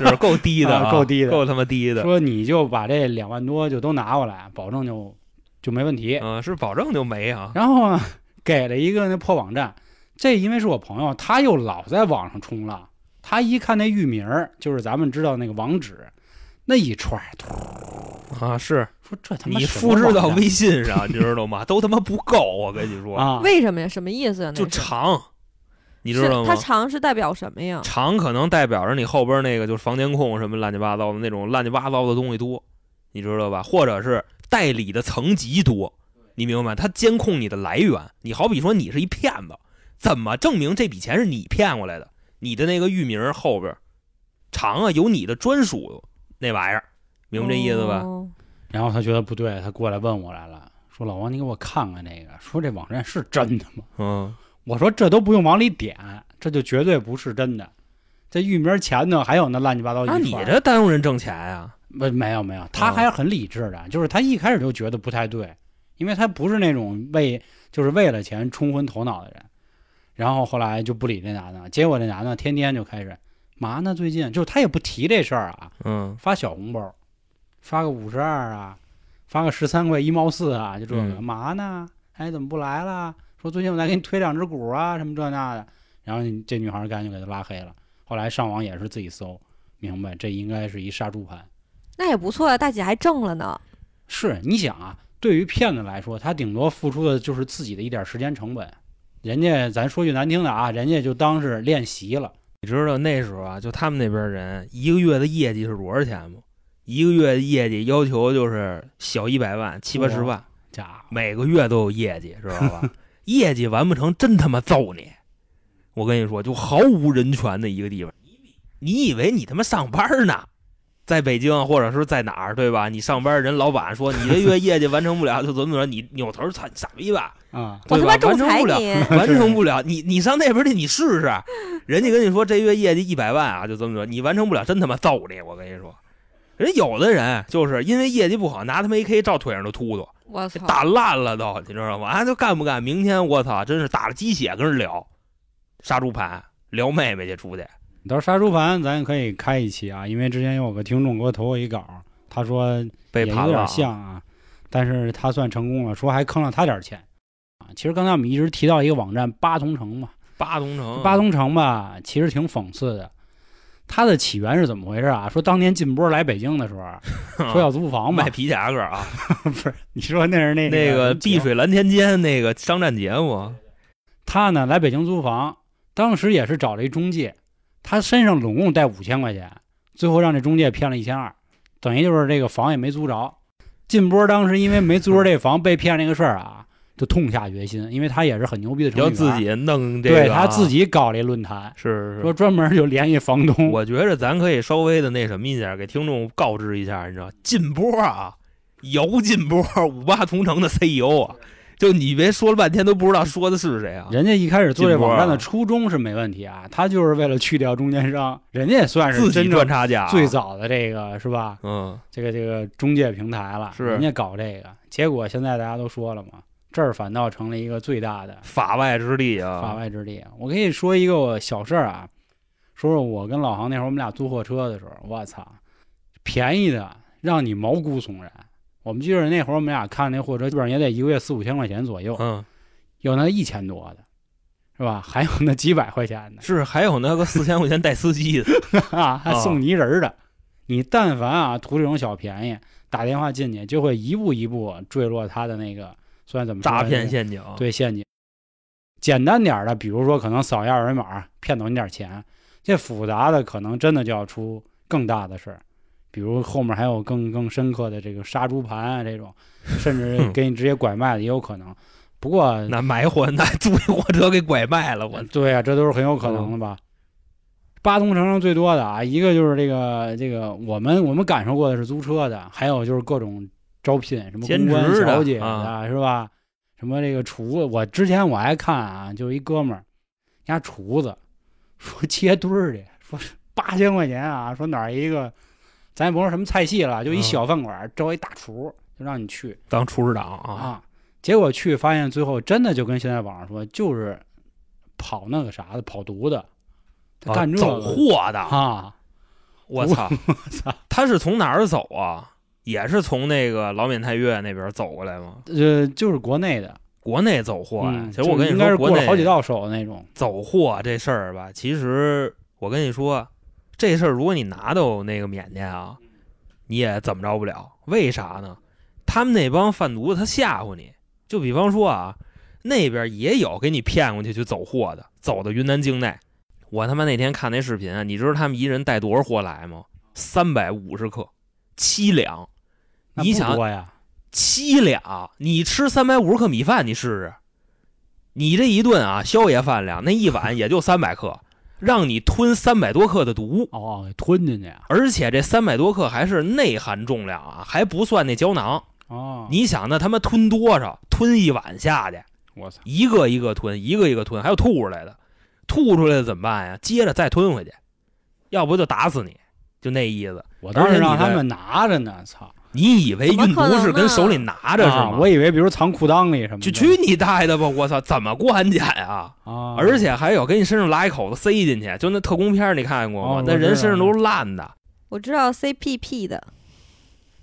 是够低的够低的够他妈低的。说你就把这两万多就都拿过来，保证就就没问题。嗯，是保证就没啊。然后呢，给了一个那破网站，这因为是我朋友，他又老在网上冲浪，他一看那域名儿，就是咱们知道那个网址，那一串儿，啊，是说这他妈你复制到微信上，你知道吗？都他妈不够，我跟你说，啊，为什么呀？什么意思呀？就长，你知道吗它？长是代表什么呀？长可能代表着你后边那个就是房监控什么乱七八糟的那种乱七八糟的东西多，你知道吧？或者是代理的层级多，你明白吗？它监控你的来源。你好比说你是一骗子，怎么证明这笔钱是你骗过来的？你的那个域名后边长啊，有你的专属那玩意儿，明白这意思吧？哦然后他觉得不对，他过来问我来了，说老王，你给我看看那个，说这网站是真的吗？嗯，我说这都不用往里点，这就绝对不是真的。这域名前头还有那乱七八糟一啊，你这耽误人挣钱呀、不没有没有，他哦还是很理智的，就是他一开始就觉得不太对，因为他不是那种为就是为了钱冲昏头脑的人。然后后来就不理那男的，结果那男的天天就开始嘛呢？最近就是他也不提这事儿啊，嗯发小红包，发个五十二啊，发个十三块一毛四啊，就这个嗯嘛呢？哎，怎么不来了？说最近我再给你推两只股啊，什么这那的。然后你这女孩赶紧给他拉黑了。后来上网也是自己搜，明白这应该是一杀猪盘。那也不错啊，大姐还挣了呢。是你想啊，对于骗子来说，他顶多付出的就是自己的一点时间成本。人家咱说句难听的啊，人家就当是练习了，你知道那时候啊，就他们那边人一个月的业绩是多少钱吗？一个月的业绩要求就是小一百万、七八十万，家伙，每个月都有业绩，知道吧？业绩完不成，真他妈揍你！我跟你说，就毫无人权的一个地方。你以为你他妈上班呢？在北京或者是在哪儿，对吧？你上班，人老板说你这月业绩完成不了，就怎么怎么，你扭头操你傻逼吧，啊，我他妈仲裁完成不了你，完成不了，你你上那边去，你试试，人家跟你说这月业绩一百万啊，就这么着，你完成不了，真他妈揍你！我跟你说，人有的人就是因为业绩不好，拿他妈 AK 照腿上就突突，我操！打烂了都，你知道吗？啊，就干不干？明天我操，真是打了鸡血跟人聊，杀猪盘聊妹妹去出去，到时候杀猪盘咱也可以开一期啊，因为之前有个听众给我投过一稿，他说也有点被盘了啊。像啊，但是他算成功了，说还坑了他点钱啊。其实刚才我们一直提到一个网站八同城嘛，八同城，八同城吧，其实挺讽刺的。它的起源是怎么回事啊？说当年禁波来北京的时候，说要租房嘛卖，皮夹克啊，不是？你说那是那那个个碧水蓝天间那个商战节目，他呢来北京租房，当时也是找了一中介，他身上总共带五千块钱，最后让这中介骗了一千二，等于就是这个房也没租着。进波当时因为没租着这房被骗这个事儿啊，就痛下决心，因为他也是很牛逼的程序员，要自己弄这个啊，对他自己搞了一论坛，是是说专门就联系房东。我觉着咱可以稍微的那什么一下，给听众告知一下，你知道，禁波啊，姚劲波，五八同城的 CEO 啊，就你别说了半天都不知道说的是谁啊？人家一开始做这网站的初衷是没问题啊，他就是为了去掉中间商，人家也算是自己赚差价啊，最早的这个是吧？嗯，这个这个中介平台了，是人家搞这个，结果现在大家都说了嘛，这儿反倒成了一个最大的法外之地啊，法外之地。我跟你说一个我小事儿啊，说说我跟老航那会儿我们俩租货车的时候，我操，便宜的让你毛骨悚然。我们记得那会儿我们俩看那货车，基本上也得一个月四五千块钱左右，嗯，有那一千多的，是吧？还有那几百块钱的，是还有那个四千块钱带司机的，啊，还送你一人儿的。你但凡啊图这种小便宜，打电话进去就会一步一步坠落他的那个算怎么诈骗陷阱，，对陷阱。简单点儿的，比如说可能扫一下二维码骗走你点儿钱，这复杂的可能真的就要出更大的事儿，比如后面还有更更深刻的这个杀猪盘啊这种，甚至 给你直接拐卖的也有可能。不过那买货那租一货车给拐卖了，我对啊，这都是很有可能的吧。八同城上最多的啊，一个就是这个这个我们我们感受过的是租车的，还有就是各种招聘，什么兼公关小姐啊是吧？什么这个厨，我之前我还看啊，就一哥们儿，人家厨子 说切墩儿去，说八千块钱啊，说哪儿一个，咱也甭说什么菜系了，就一嗯小饭馆儿招一大厨，就让你去当厨师长啊，啊。结果去发现最后真的就跟现在网上说，就是跑那个啥的，跑毒的，干这个、走货的，啊！我操，我操！他是从哪儿走啊？也是从那个老缅泰岳那边走过来吗？呃，就是国内的，国内走货呀、嗯，其实我跟你说应该是过了好几道手的那种。走货这事儿吧，其实我跟你说，这事儿如果你拿到那个缅甸啊，你也怎么着不了。为啥呢？他们那帮贩毒的他吓唬你，就比方说啊，那边也有给你骗过去去走货的，走到云南境内。我他妈那天看那视频啊，你知道他们一人带多少货来吗？三百五十克，七两。你想多呀？七两，你吃三百五十克米饭，你试试，你这一顿啊，宵夜饭量那一碗也就三百克，让你吞三百多克的毒，哦，给吞进去啊！而且这三百多克还是内含重量啊，还不算那胶囊。哦，你想那他妈吞多少？吞一碗下去，我操！一个一个吞，一个一个吞，还有吐出来的，吐出来的怎么办呀？接着再吞回去，要不就打死你，就那意思。我当时让他们拿着呢，操！你以为运毒是跟手里拿着是啊吗？我以为比如藏裤裆里什么的。就去你大爷的吧！我操，怎么过安检啊？啊！而且还有给你身上拉一口子塞进去，就那特工片你看过吗？哦那人身上都是烂的。我知道 CPP 的，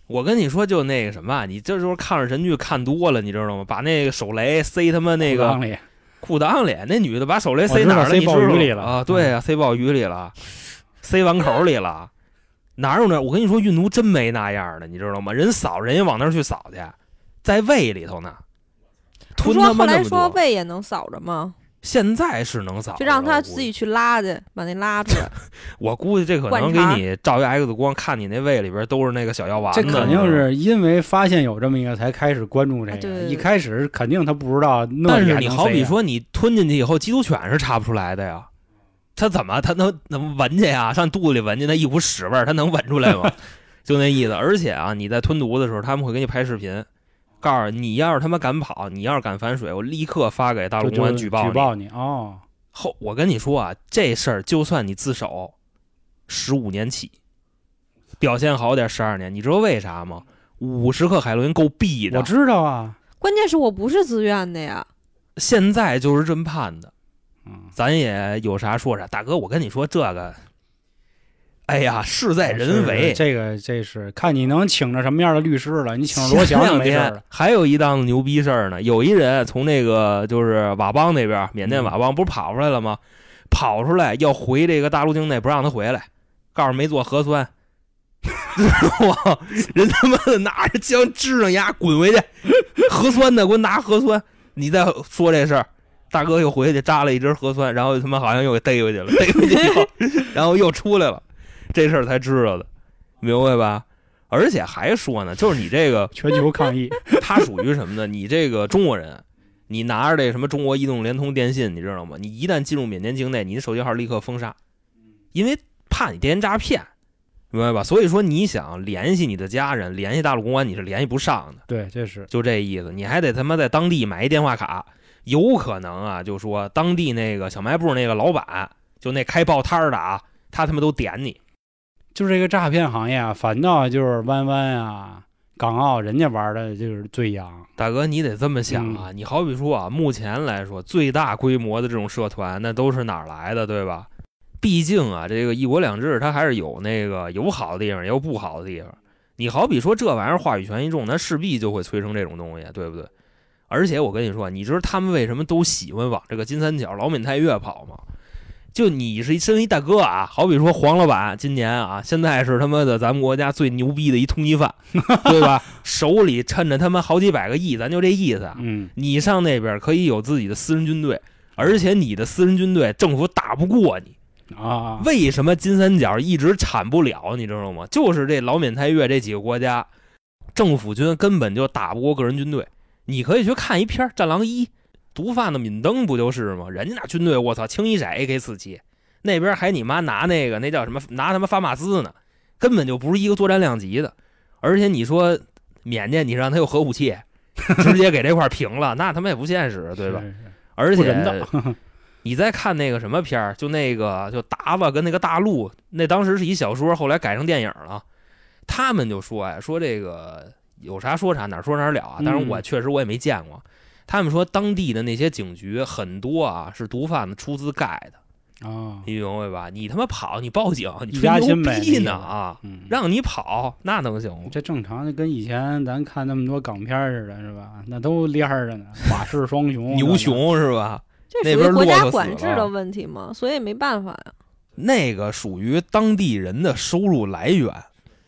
我跟你说，就那个什么，你这就是抗日神剧看多了，你知道吗？把那个手雷塞他妈那个裤裆里裤裆里，那女的把手雷塞哪儿了？塞鲍你知道吗鱼里了嗯啊？对啊、塞鲍鱼里了，塞碗口里了，哪有那？我跟你说，运毒真没那样的，你知道吗？人扫人家往那儿去扫去，在胃里头呢，不说后来吞他妈那么多。说胃也能扫着吗？现在是能扫，就让他自己去拉去，把那拉出来。我估计这可能给你照一 X 光，看你那胃里边都是那个小药丸子。这肯定是因为发现有这么一个才开始关注这个。啊对对对一开始肯定他不知道那但是你好比说你吞进去以后，缉毒犬是查不出来的呀。它怎么他能能闻去呀？上肚子里闻去那一股屎味儿，他能闻出来吗？就那意思。而且啊，你在吞毒的时候，他们会给你拍视频，告诉你要是他妈敢跑，你要是敢反水，我立刻发给大陆公安举报你。举报你哦，后我跟你说啊，这事儿就算你自首，十五年起，表现好点十二年。你知道为啥吗？五十克海洛因够毙的。我知道啊，关键是我不是自愿的呀。现在就是这么判的，嗯，咱也有啥说啥。大哥，我跟你说这个，哎呀，事在人为。这个这是看你能请着什么样的律师了。你请着罗前翔就没事。还有一档子牛逼事儿呢，有一人从那个就是佤邦那边，缅嗯甸佤邦不是跑出来了吗？跑出来要回这个大陆境内，不让他回来，告诉没做核酸？人他妈的拿着枪支上牙滚回去，核酸的，给我拿核酸！你再说这事儿，大哥又回去扎了一针核酸，然后他妈好像又给逮回去了，逮回去以后，然后又出来了，这事儿才知道的，明白吧？而且还说呢，就是你这个全球抗议，它属于什么呢？你这个中国人，你拿着这什么中国移动、联通、电信，你知道吗？你一旦进入缅甸境内，你的手机号立刻封杀，因为怕你电信诈骗，明白吧？所以说你想联系你的家人，联系大陆公安，你是联系不上的，对，这是就这意思。你还得他妈在当地买一电话卡，有可能啊，就说当地那个小卖部那个老板，就那开报摊儿的啊，他他妈都点你。就是这个诈骗行业啊，反倒就是弯弯啊、港澳人家玩的就是最洋。大哥，你得这么想啊！你好比说啊，目前来说最大规模的这种社团，那都是哪儿来的，对吧？毕竟啊，这个一国两制，它还是有那个有好的地方，也有不好的地方。你好比说这玩意儿话语权一重，那势必就会催生这种东西，对不对？而且我跟你说，你知道他们为什么都喜欢往这个金三角、老缅泰越跑吗？就你是一身为一大哥啊，好比说黄老板今年啊，现在是他妈的咱们国家最牛逼的一通缉犯，对吧？手里趁着他妈好几百个亿，咱就这意思啊。嗯，你上那边可以有自己的私人军队，而且你的私人军队政府打不过你。啊，为什么金三角一直铲不了？你知道吗？就是这老缅泰越这几个国家，政府军根本就打不过个人军队。你可以去看一片《战狼一》，毒贩的敏登不就是吗？人家那军队，我操，清一色 AK 四七，那边还你妈拿那个那叫什么？拿他妈法马兹呢，根本就不是一个作战量级的。而且你说缅甸，你让他有核武器，直接给这块平了，那他妈也不现实，对吧？而且 你再看那个什么片儿，就那个就达瓦跟那个大陆，那当时是一小说，后来改成电影了。他们就说呀，说这个有啥说啥，哪儿说哪儿了啊。但是我嗯确实我也没见过。他们说当地的那些警局很多啊是毒贩子出资盖的，啊，你明白吧？你他妈跑，你报警，你吹牛逼呢啊！嗯，让你跑那能行吗？这正常的，跟以前咱看那么多港片似的，是吧？那都连儿着呢，瓦氏双雄、牛熊是吧？这那边属于国家管制的问题嘛，所以没办法呀。那个属于当地人的收入来源。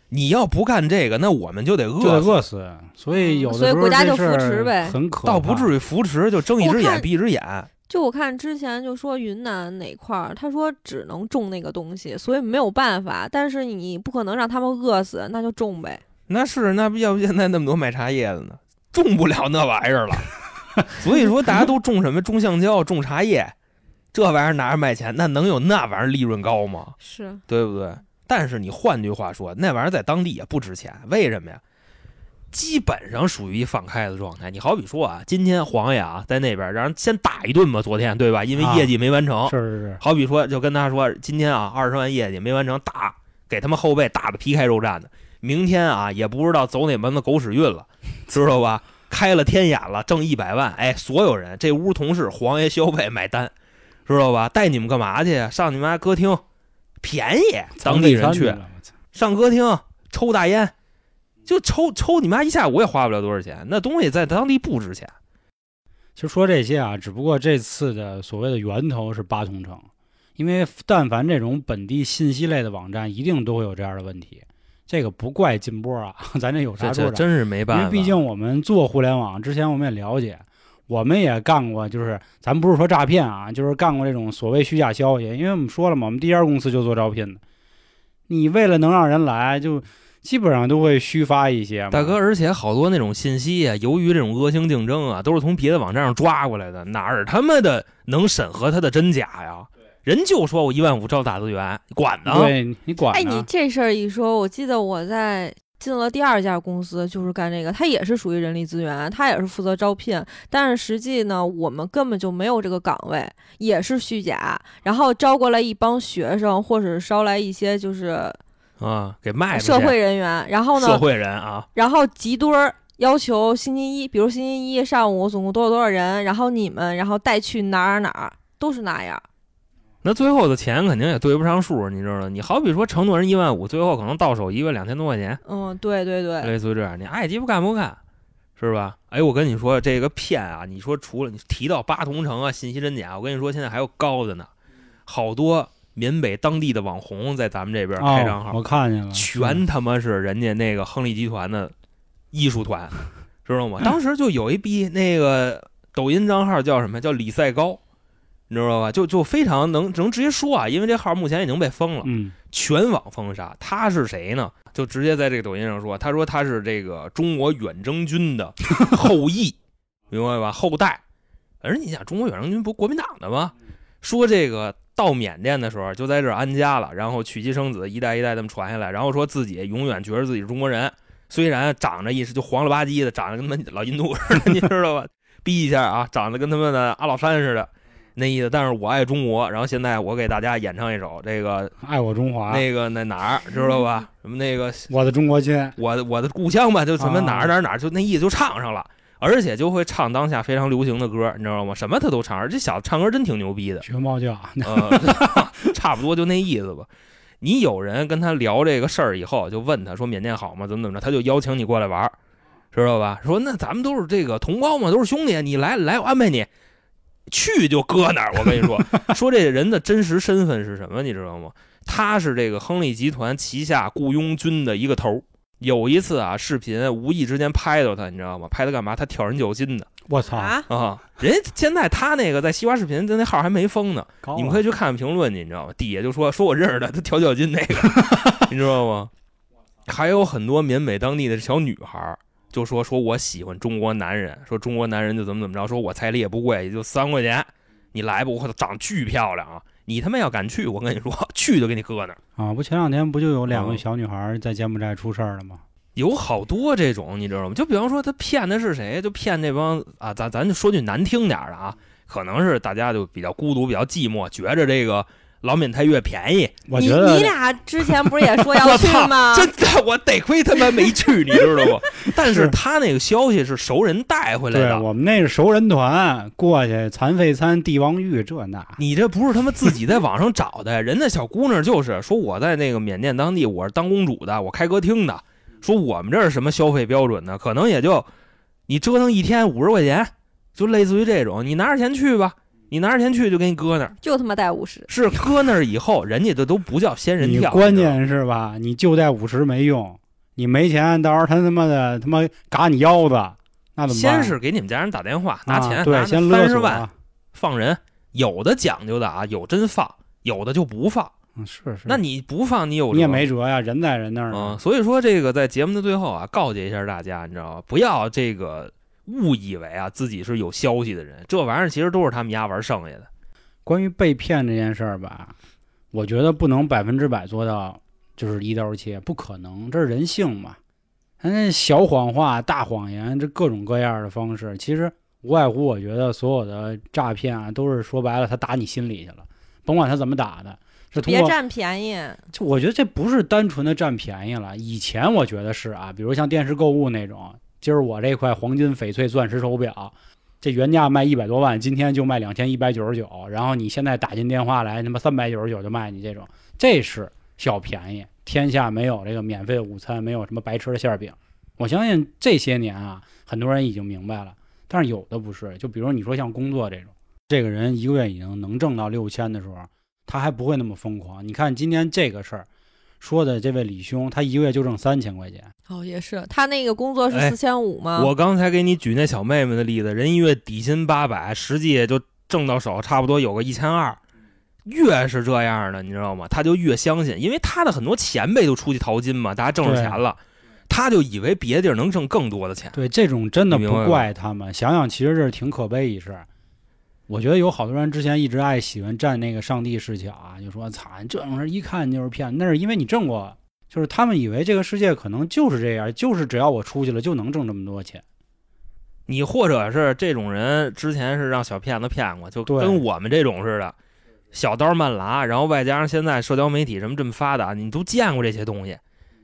你要不干这个，那我们就得就得饿死。饿死。所以有的所以时候国家就扶持呗很可倒不至于扶持，就睁一只眼闭一只眼。就我看之前就说云南哪块儿，他说只能种那个东西，所以没有办法。但是你不可能让他们饿死，那就种呗。那是那不要不现在那么多卖茶叶的呢，种不了那玩意儿了。所以说大家都种什么？种橡胶，种茶叶，这玩意儿拿着卖钱，那能有那玩意儿利润高吗？是，对不对？但是你换句话说，那玩意儿在当地也不值钱，为什么呀？基本上属于一放开的状态。你好比说啊，今天黄爷啊在那边让人先打一顿吧，昨天对吧？因为啊业绩没完成，是是是，好比说，就跟他说，今天啊二十万业绩没完成，打给他们后背打的皮开肉绽的。明天啊也不知道走哪门子狗屎运了，知道吧？开了天眼了，挣一百万，哎，所有人这屋同事黄爷消费买单，知道吧？带你们干嘛去？上你们家歌厅，便宜，当地人去上歌厅抽大烟，就抽抽你妈一下午也花不了多少钱，那东西在当地不值钱。其实说这些啊，只不过这次的所谓的源头是八同城，因为但凡这种本地信息类的网站，一定都会有这样的问题。这个不怪金波啊，咱这有啥说啥。真是没办法，因为毕竟我们做互联网之前，我们也了解，我们也干过，就是咱不是说诈骗啊，就是干过这种所谓虚假消息。因为我们说了嘛，我们第一家公司就做招聘的，你为了能让人来，就基本上都会虚发一些。大哥，而且好多那种信息啊，由于这种恶性竞争啊，都是从别的网站上抓过来的，哪儿他妈的能审核它的真假呀？人就说我一万五招打字员，你管呢？对你管哎，呢？你这事儿一说，我记得我在进了第二家公司，就是干这个，他也是属于人力资源，他也是负责招聘，但是实际呢，我们根本就没有这个岗位，也是虚假，然后招过来一帮学生，或者是招来一些就是啊，给卖社会人员，然后呢，社会人啊，然后集堆儿。要求星期一，比如星期一上午总共多少多少人，然后你们然后带去哪儿哪儿，都是那样。那最后的钱肯定也对不上数，你知道吗？你好比说承诺人一万五，最后可能到手一个两千多块钱，嗯，对对对，类似于这样，你爱鸡巴干不干，是吧？哎，我跟你说这个骗啊，你说除了你提到八同城啊，信息真假，我跟你说现在还有高的呢，好多缅北当地的网红在咱们这边开账号，哦，我看见了，全他妈是人家那个亨利集团的艺术团，知道吗？当时就有一逼那个抖音账号叫什么？叫李赛高，你知道吧？就就非常能能直接说啊，因为这号目前已经被封了，嗯，全网封杀。他是谁呢？就直接在这个抖音上说，他说他是这个中国远征军的 后裔，明白吧？后代。而你想，中国远征军不国民党的吗？说这个到缅甸的时候就在这儿安家了，然后娶妻生子，一代一代这么传下来，然后说自己永远觉得自己是中国人，虽然长着一是就黄了吧唧的，长得跟他们老印度似的，你知道吧？逼一下啊，长得跟他们的阿老山似的，那意思。但是我爱中国，然后现在我给大家演唱一首这个爱我中华，那个那哪儿知道吧？什么那个我的中国心，我的我的故乡吧，就什么啊哪儿哪儿哪儿，就那意思就唱上了。而且就会唱当下非常流行的歌，你知道吗？什么他都唱，而这小子唱歌真挺牛逼的。学猫叫，呃，差不多就那意思吧。你有人跟他聊这个事儿以后，就问他说缅甸好吗？怎么怎么着，他就邀请你过来玩儿，知道吧？说那咱们都是这个同胞嘛，都是兄弟，你来来，我安排你。去就搁那儿，我跟你说，说这人的真实身份是什么，你知道吗？他是这个亨利集团旗下雇佣军的一个头儿。有一次啊，视频无意之间拍到他，你知道吗？拍他干嘛？他挑人脚筋的我操，啊，啊！人家现在他那个在西瓜视频的那号还没封呢，啊你们可以去看看评论去，你知道吗？底下就说说我认识的，他挑脚筋那个，你知道吗？还有很多缅北当地的小女孩儿就说说我喜欢中国男人，说中国男人就怎么怎么着，说我彩礼也不贵，也就三块钱，你来吧，我操，长巨漂亮啊！你他妈要敢去，我跟你说，去就给你搁那儿。啊！不前两天不就有两个嗯小女孩在柬埔寨出事儿了吗？有好多这种，你知道吗？就比方说他骗的是谁，就骗那帮啊，咱咱就说句难听点儿的啊，可能是大家就比较孤独、比较寂寞，觉着这个老缅泰越便宜。你我觉得你俩之前不是也说要 去吗？真的，我得亏他妈没去，你知道不？但是他那个消息是熟人带回来的，对我们那是熟人团过去，残废餐、帝王玉这那，你这不是他妈自己在网上找的，人家小姑娘就是说我在那个缅甸当地，我是当公主的，我开歌厅的，说我们这是什么消费标准呢？可能也就你折腾一天五十块钱，就类似于这种，你拿着钱去吧，你拿着钱去就给你搁那儿，就他妈带五十，是搁那儿以后，人家这都不叫仙人跳，关键是吧？你就带五十没用，你没钱，到时候他他妈的他妈嘎你腰子，那怎么办？先是给你们家人打电话拿钱，啊、对，拿先勒索三十万放人，有的讲究的啊，有真放，有的就不放。嗯，是是。那你不放，你有你也没辙呀，人在人那儿嗯，呢。所以说这个在节目的最后啊，告诫一下大家，你知道吗？不要这个误以为啊自己是有消息的人，这玩意儿其实都是他们家玩剩下的。关于被骗这件事儿吧，我觉得不能百分之百做到就是一刀切，不可能，这是人性嘛。那小谎话、大谎言，这各种各样的方式，其实无外乎我觉得所有的诈骗啊，都是说白了，他打你心里去了，甭管他怎么打的，是通过别占便宜。就我觉得这不是单纯的占便宜了。以前我觉得是啊，比如像电视购物那种，今儿我这块黄金翡翠钻石手表，这原价卖一百多万，今天就卖两千一百九十九，然后你现在打进电话来，他妈三百九十九就卖你这种，这是小便宜。天下没有这个免费的午餐，没有什么白吃的馅饼。我相信这些年啊，很多人已经明白了，但是有的不是。就比如你说像工作这种，这个人一个月已经能挣到六千的时候，他还不会那么疯狂。你看今天这个事儿，说的这位李兄，他一个月就挣三千块钱。哦，也是，他那个工作是哎四千五吗？我刚才给你举那小妹妹的例子，人一月底薪八百，实际也就挣到手差不多有个一千二。越是这样的，你知道吗？他就越相信，因为他的很多前辈都出去淘金嘛，大家挣着钱了，他就以为别地儿能挣更多的钱。对，这种真的不怪他们。想想，其实这是挺可悲一事。我觉得有好多人之前一直爱喜欢站那个上帝视角啊，就说：“操，这种人一看就是骗。”那是因为你挣过，就是他们以为这个世界可能就是这样，就是只要我出去了就能挣这么多钱。你或者是这种人之前是让小骗子骗过，就跟我们这种似的，小刀慢拉，然后外加上现在社交媒体什么这么发达，你都见过这些东西，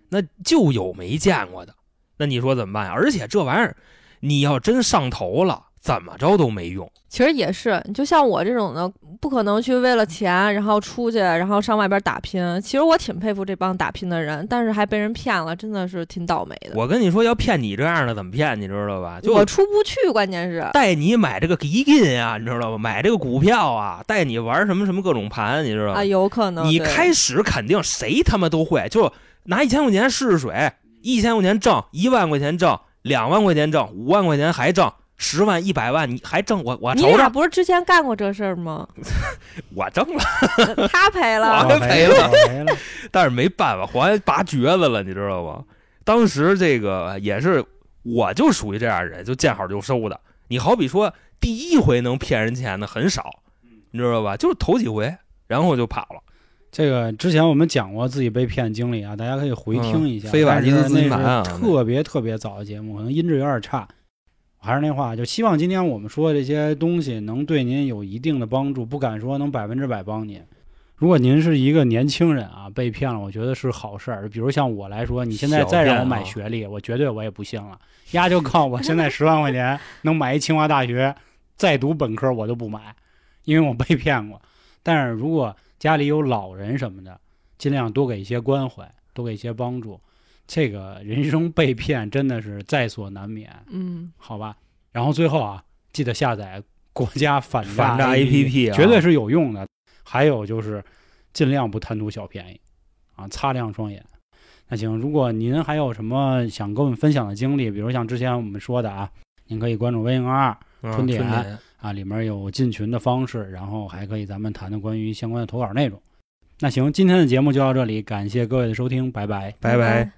那就有没见过的。那你说怎么办呀？而且这玩意儿，你要真上头了，怎么着都没用。其实也是，就像我这种的，不可能去为了钱，然后出去，然后上外边打拼。其实我挺佩服这帮打拼的人，但是还被人骗了，真的是挺倒霉的。我跟你说，要骗你这样的怎么骗？你知道吧？就我出不去，关键是带你买这个基金啊，你知道吧？买这个股票啊，带你玩什么什么各种盘，你知道吧？啊，有可能你开始肯定谁他妈都会，就拿一千块钱试试水，一千块钱挣，一万块钱挣，两万块钱挣，五万块钱还挣，十万、一百万你还挣，我我你俩不是之前干过这事儿吗？我挣了，他赔了我，赔了我赔了。但是没办法，还拔橛子了，你知道吗？当时这个也是，我就属于这样人，就见好就收的。你好比说，第一回能骗人钱的很少，你知道吧？就是头几回，然后就跑了。这个之前我们讲过自己被骗经历啊，大家可以回听一下。嗯非法集资但是自己买啊特别特别早的节目，可能音质有点差。还是那话，就希望今天我们说的这些东西能对您有一定的帮助，不敢说能百分之百帮您。如果您是一个年轻人啊，被骗了，我觉得是好事儿。比如像我来说，你现在再让我买学历，我绝对我也不信了。丫就靠我现在十万块钱能买一清华大学，再读本科我都不买，因为我被骗过。但是如果家里有老人什么的，尽量多给一些关怀，多给一些帮助。这个人生被骗真的是在所难免，嗯，好吧？然后最后啊，记得下载国家反反诈 APP，APP 啊绝对是有用的。还有就是尽量不贪图小便宜啊，擦亮双眼。那行，如果您还有什么想跟我们分享的经历，比如像之前我们说的啊，您可以关注微信公众号嗯春点点啊，里面有进群的方式，然后还可以咱们谈谈关于相关的投稿内容。那行，今天的节目就到这里，感谢各位的收听，拜拜。拜拜。